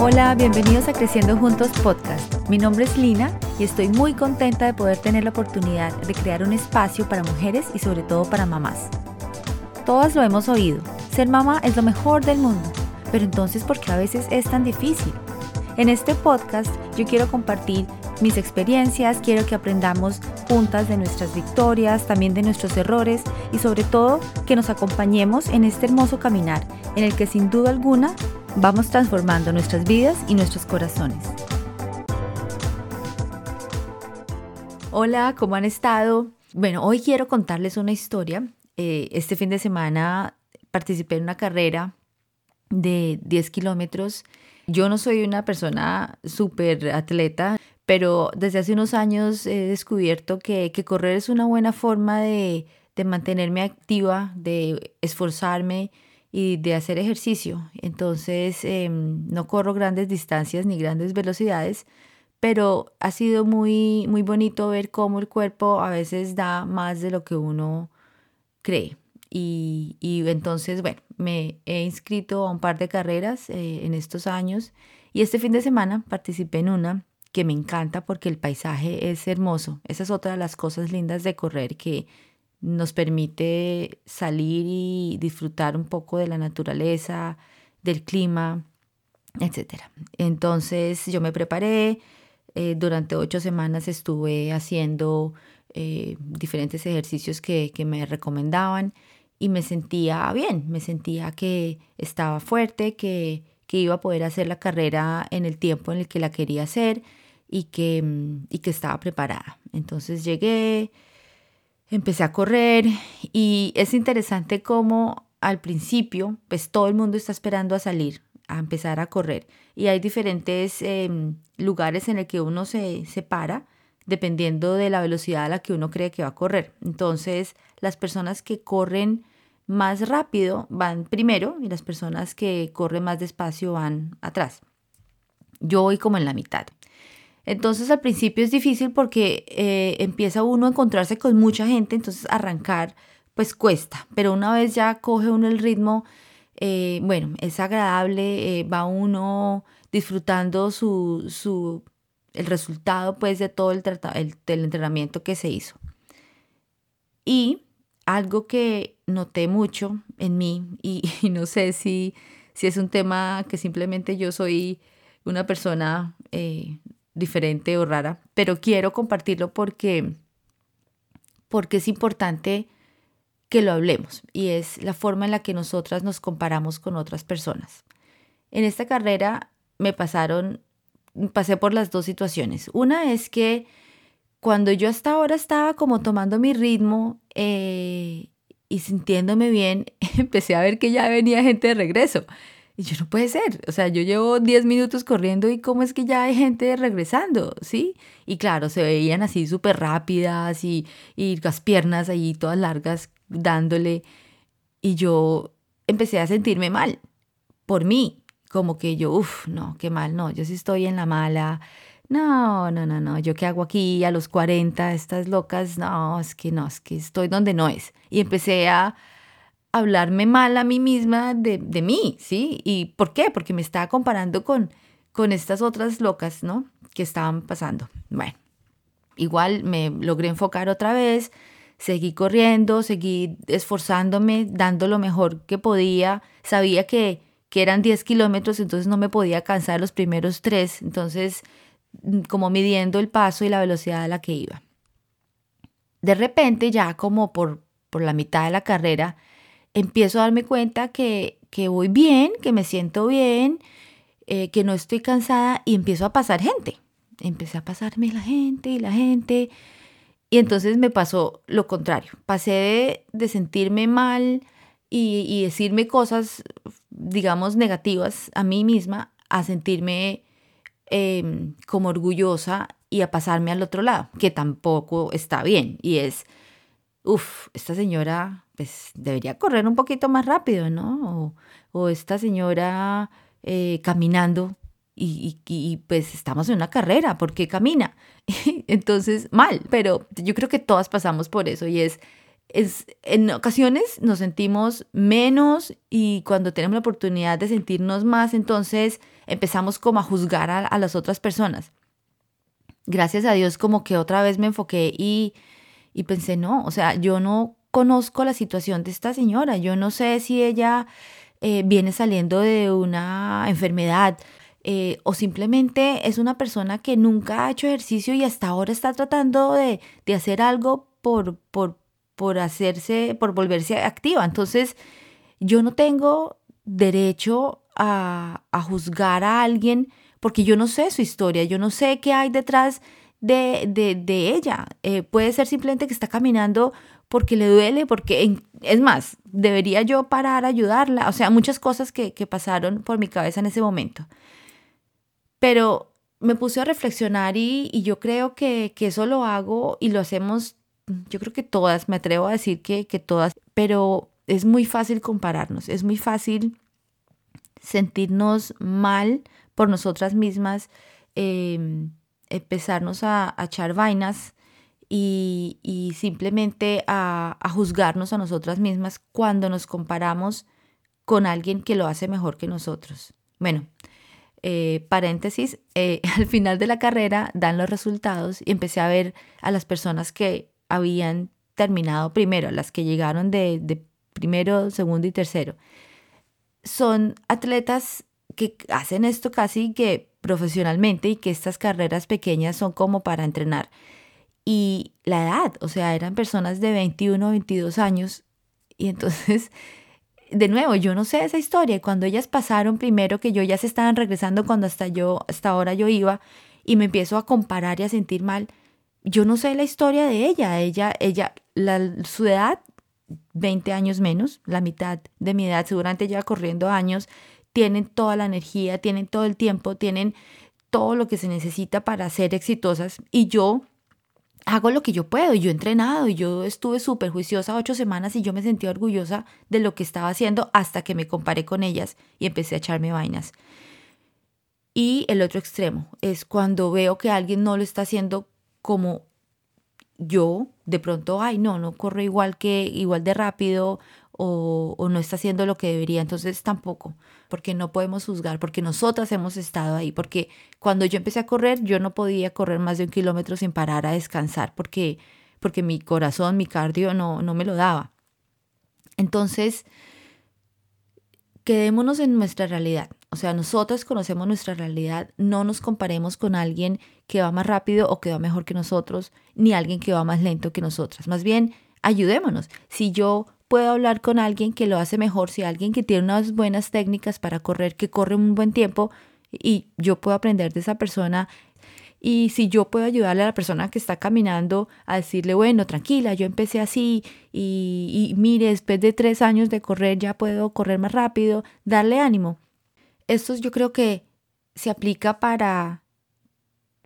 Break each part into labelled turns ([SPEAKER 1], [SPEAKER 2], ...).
[SPEAKER 1] Hola, bienvenidos a Creciendo Juntos Podcast. Mi nombre es Lina y estoy muy contenta de poder tener la oportunidad de crear un espacio para mujeres y sobre todo para mamás. Todas lo hemos oído, ser mamá es lo mejor del mundo, pero entonces ¿por qué a veces es tan difícil? En este podcast yo quiero compartir mis experiencias, quiero que aprendamos juntas de nuestras victorias, también de nuestros errores y sobre todo que nos acompañemos en este hermoso caminar en el que sin duda alguna vamos transformando nuestras vidas y nuestros corazones. Hola, ¿cómo han estado? Bueno, hoy quiero contarles una historia. Eh, este fin de semana participé en una carrera de 10 kilómetros. Yo no soy una persona súper atleta, pero desde hace unos años he descubierto que, correr es una buena forma de, mantenerme activa, de esforzarme y de hacer ejercicio. Entonces em, no corro grandes distancias ni grandes velocidades, pero ha sido muy, muy bonito ver cómo el cuerpo a veces da más de lo que uno cree. Y, entonces, bueno, me he inscrito a un par de carreras eh, en estos años y este fin de semana participé en una que me encanta porque el paisaje es hermoso. Esa es otra de las cosas lindas de correr que nos permite salir y disfrutar un poco de la naturaleza, del clima, etc. Entonces yo me preparé, eh, durante ocho semanas estuve haciendo eh, diferentes ejercicios que, que me recomendaban y me sentía bien, me sentía que estaba fuerte, que que iba a poder hacer la carrera en el tiempo en el que la quería hacer y que, mm, y que estaba preparada. Entonces llegué, empecé a correr y es interesante cómo al principio, pues todo el mundo está esperando a salir, a empezar a correr. Y hay diferentes em, lugares en el que uno se, se para dependiendo de la velocidad a la que uno cree que va a correr. Entonces, las personas que corren más rápido van primero y las personas que corren más despacio van atrás. Yo voy como en la mitad. Entonces al principio es difícil porque eh, empieza uno a encontrarse con mucha gente, entonces arrancar pues cuesta, pero una vez ya coge uno el ritmo, eh, bueno, es agradable, eh, va uno disfrutando su, su, el resultado pues de todo el, el, el entrenamiento que se hizo. Y algo que noté mucho en mí y, no sé si, si, es un tema que simplemente yo soy una persona eh, diferente o rara, pero quiero compartirlo porque, porque es importante que lo hablemos y es la forma en la que nosotras nos comparamos con otras personas. En esta carrera me pasaron, pasé por las dos situaciones. Una es que cuando yo hasta ahora estaba como tomando mi ritmo eh, y sintiéndome bien, empecé a ver que ya venía gente de regreso. Y yo no puede ser, o sea, yo llevo 10 minutos corriendo y cómo es que ya hay gente regresando, ¿sí? Y claro, se veían así súper rápidas y, y las piernas ahí todas largas dándole. Y yo empecé a sentirme mal por mí, como que yo, uff, no, qué mal, no, yo sí estoy en la mala, no, no, no, no, yo qué hago aquí a los 40, estas locas, no, es que no, es que estoy donde no es. Y empecé a hablarme mal a mí misma de, de mí, ¿sí? ¿Y por qué? Porque me estaba comparando con, con estas otras locas, ¿no? Que estaban pasando. Bueno, igual me logré enfocar otra vez, seguí corriendo, seguí esforzándome, dando lo mejor que podía. Sabía que, que eran 10 kilómetros, entonces no me podía cansar los primeros tres, entonces como midiendo el paso y la velocidad a la que iba. De repente, ya como por, por la mitad de la carrera, empiezo a darme cuenta que, que voy bien, que me siento bien, eh, que no estoy cansada y empiezo a pasar gente. Empecé a pasarme la gente y la gente. Y entonces me pasó lo contrario. Pasé de, sentirme mal y, y, decirme cosas, digamos, negativas a mí misma a sentirme Em, como orgullosa y a pasarme al otro lado, que tampoco está bien. Y es, uff, esta señora pues debería correr un poquito más rápido, ¿no? O, esta señora eh, caminando y, y, pues estamos en una carrera, ¿por qué camina? Entonces, mal, pero yo creo que todas pasamos por eso y es es, en ocasiones nos sentimos menos y cuando tenemos la oportunidad de sentirnos más, entonces empezamos como a juzgar a, las otras personas. Gracias a Dios como que otra vez me enfoqué y, y pensé, no, o sea, yo no conozco la situación de esta señora, yo no sé si ella eh, viene saliendo de una enfermedad eh, o simplemente es una persona que nunca ha hecho ejercicio y hasta ahora está tratando de, de hacer algo por, por, por hacerse, por volverse activa. Entonces, yo no tengo derecho a, a juzgar a alguien porque yo no sé su historia, yo no sé qué hay detrás de, de, ella. Eh, puede ser simplemente que está caminando porque le duele, porque es más, debería yo parar a ayudarla. O sea, muchas cosas que, que pasaron por mi cabeza en ese momento. Pero me puse a reflexionar y, y yo creo que, que, eso lo hago y lo hacemos, yo creo que todas, me atrevo a decir que, que todas, pero es muy fácil compararnos, es muy fácil sentirnos mal por nosotras mismas, eh, empezarnos a, a echar vainas y, simplemente a, juzgarnos a nosotras mismas cuando nos comparamos con alguien que lo hace mejor que nosotros. Bueno, eh, paréntesis, eh, al final de la carrera dan los resultados y empecé a ver a las personas que habían terminado primero, las que llegaron de, de primero, segundo y tercero. Son atletas que hacen esto casi que profesionalmente y que estas carreras pequeñas son como para entrenar y la edad, o sea, eran personas de 21, 22 años y entonces, de nuevo, yo no sé esa historia. Cuando ellas pasaron primero que yo ya se estaban regresando cuando hasta yo, hasta ahora yo iba y me empiezo a comparar y a sentir mal, yo no sé la historia de ella. Ella, ella, la, su edad, 20 años menos, la mitad de mi edad, seguramente ya corriendo años, tienen toda la energía, tienen todo el tiempo, tienen todo lo que se necesita para ser exitosas y yo hago lo que yo puedo. Yo he entrenado y yo estuve súper juiciosa ocho semanas y yo me sentí orgullosa de lo que estaba haciendo hasta que me comparé con ellas y empecé a echarme vainas. Y el otro extremo es cuando veo que alguien no lo está haciendo como yo, de pronto, ay, no, no corro igual que igual de rápido o, no está haciendo lo que debería. Entonces tampoco, porque no podemos juzgar, porque nosotras hemos estado ahí, porque cuando yo empecé a correr, yo no podía correr más de un kilómetro sin parar a descansar, porque, porque mi corazón, mi cardio no, no me lo daba. Entonces, quedémonos en nuestra realidad. O sea, nosotras conocemos nuestra realidad, no nos comparemos con alguien que va más rápido o que va mejor que nosotros, ni alguien que va más lento que nosotras. Más bien, ayudémonos. Si yo puedo hablar con alguien que lo hace mejor, si alguien que tiene unas buenas técnicas para correr, que corre un buen tiempo y yo puedo aprender de esa persona. Y si yo puedo ayudarle a la persona que está caminando a decirle, bueno, tranquila, yo empecé así y, y mire, después de tres años de correr ya puedo correr más rápido, darle ánimo. Esto yo creo que se aplica para,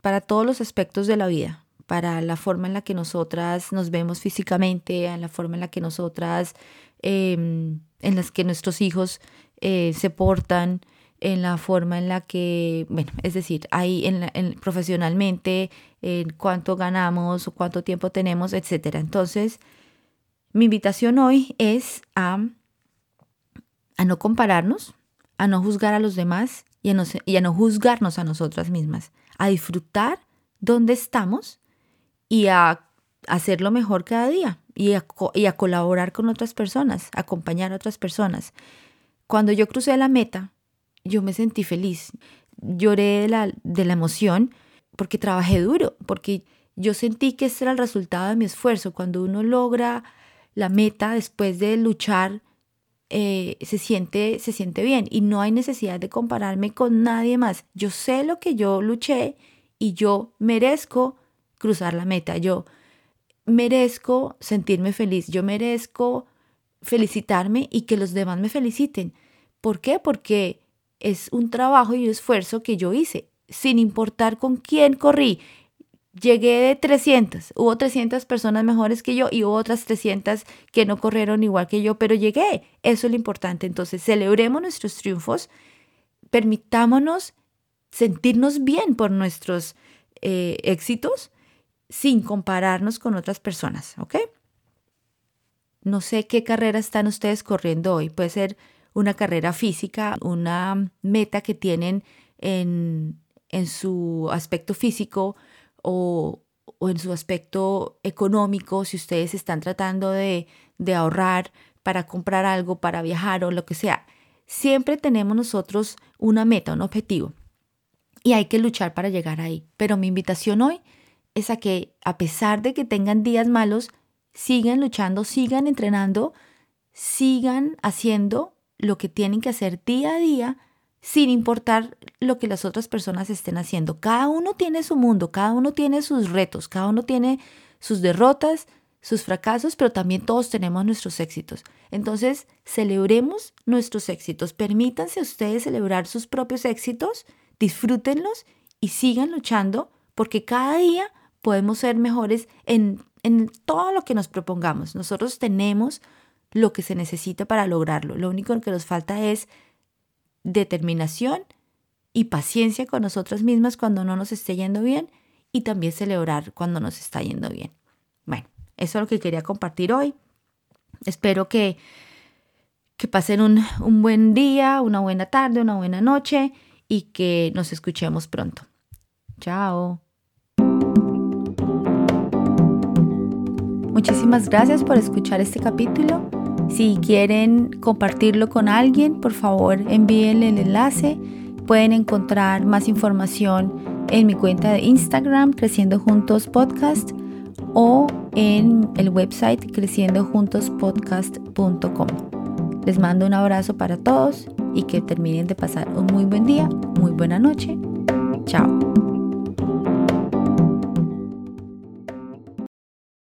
[SPEAKER 1] para todos los aspectos de la vida para la forma en la que nosotras nos vemos físicamente, en la forma en la que nosotras, em, en las que nuestros hijos eh, se portan, en la forma en la que, bueno, es decir, ahí en, profesionalmente, en cuánto ganamos o cuánto tiempo tenemos, etc. Entonces, mi invitación hoy es a, a no compararnos, a no juzgar a los demás y a, no, y a no juzgarnos a nosotras mismas, a disfrutar dónde estamos y a hacerlo mejor cada día y a, y a colaborar con otras personas, acompañar a otras personas. Cuando yo crucé la meta, yo me sentí feliz. Lloré de la, de la emoción porque trabajé duro, porque yo sentí que ese era el resultado de mi esfuerzo. Cuando uno logra la meta después de luchar, eh, se, siente, se siente bien y no hay necesidad de compararme con nadie más. Yo sé lo que yo luché y yo merezco cruzar la meta. Yo merezco sentirme feliz, yo merezco felicitarme y que los demás me feliciten. ¿Por qué? Porque es un trabajo y un esfuerzo que yo hice, sin importar con quién corrí. Llegué de 300, hubo 300 personas mejores que yo y hubo otras 300 que no corrieron igual que yo, pero llegué. Eso es lo importante. Entonces, celebremos nuestros triunfos, permitámonos sentirnos bien por nuestros eh, éxitos sin compararnos con otras personas, ¿ok? No sé qué carrera están ustedes corriendo hoy. Puede ser una carrera física, una meta que tienen en, en su aspecto físico o, o, en su aspecto económico, si ustedes están tratando de, de ahorrar para comprar algo, para viajar o lo que sea. Siempre tenemos nosotros una meta, un objetivo. Y hay que luchar para llegar ahí. Pero mi invitación hoy es a que, a pesar de que tengan días malos, sigan luchando, sigan entrenando, sigan haciendo lo que tienen que hacer día a día sin importar lo que las otras personas estén haciendo. Cada uno tiene su mundo, cada uno tiene sus retos, cada uno tiene sus derrotas, sus fracasos, pero también todos tenemos nuestros éxitos. Entonces, celebremos nuestros éxitos, permítanse ustedes celebrar sus propios éxitos, disfrútenlos y sigan luchando porque cada día podemos ser mejores en, en todo lo que nos propongamos. Nosotros tenemos lo que se necesita para lograrlo. Lo único que nos falta es determinación y paciencia con nosotras mismas cuando no nos esté yendo bien y también celebrar cuando nos está yendo bien. Bueno, eso es lo que quería compartir hoy. Espero que, que pasen un, un buen día, una buena tarde, una buena noche y que nos escuchemos pronto. Chao. Muchísimas gracias por escuchar este capítulo. Si quieren compartirlo con alguien, por favor envíenle el enlace. Pueden encontrar más información en mi cuenta de Instagram, Creciendo Juntos Podcast, o en el website creciendojuntospodcast.com. Les mando un abrazo para todos y que terminen de pasar un muy buen día, muy buena noche. Chao.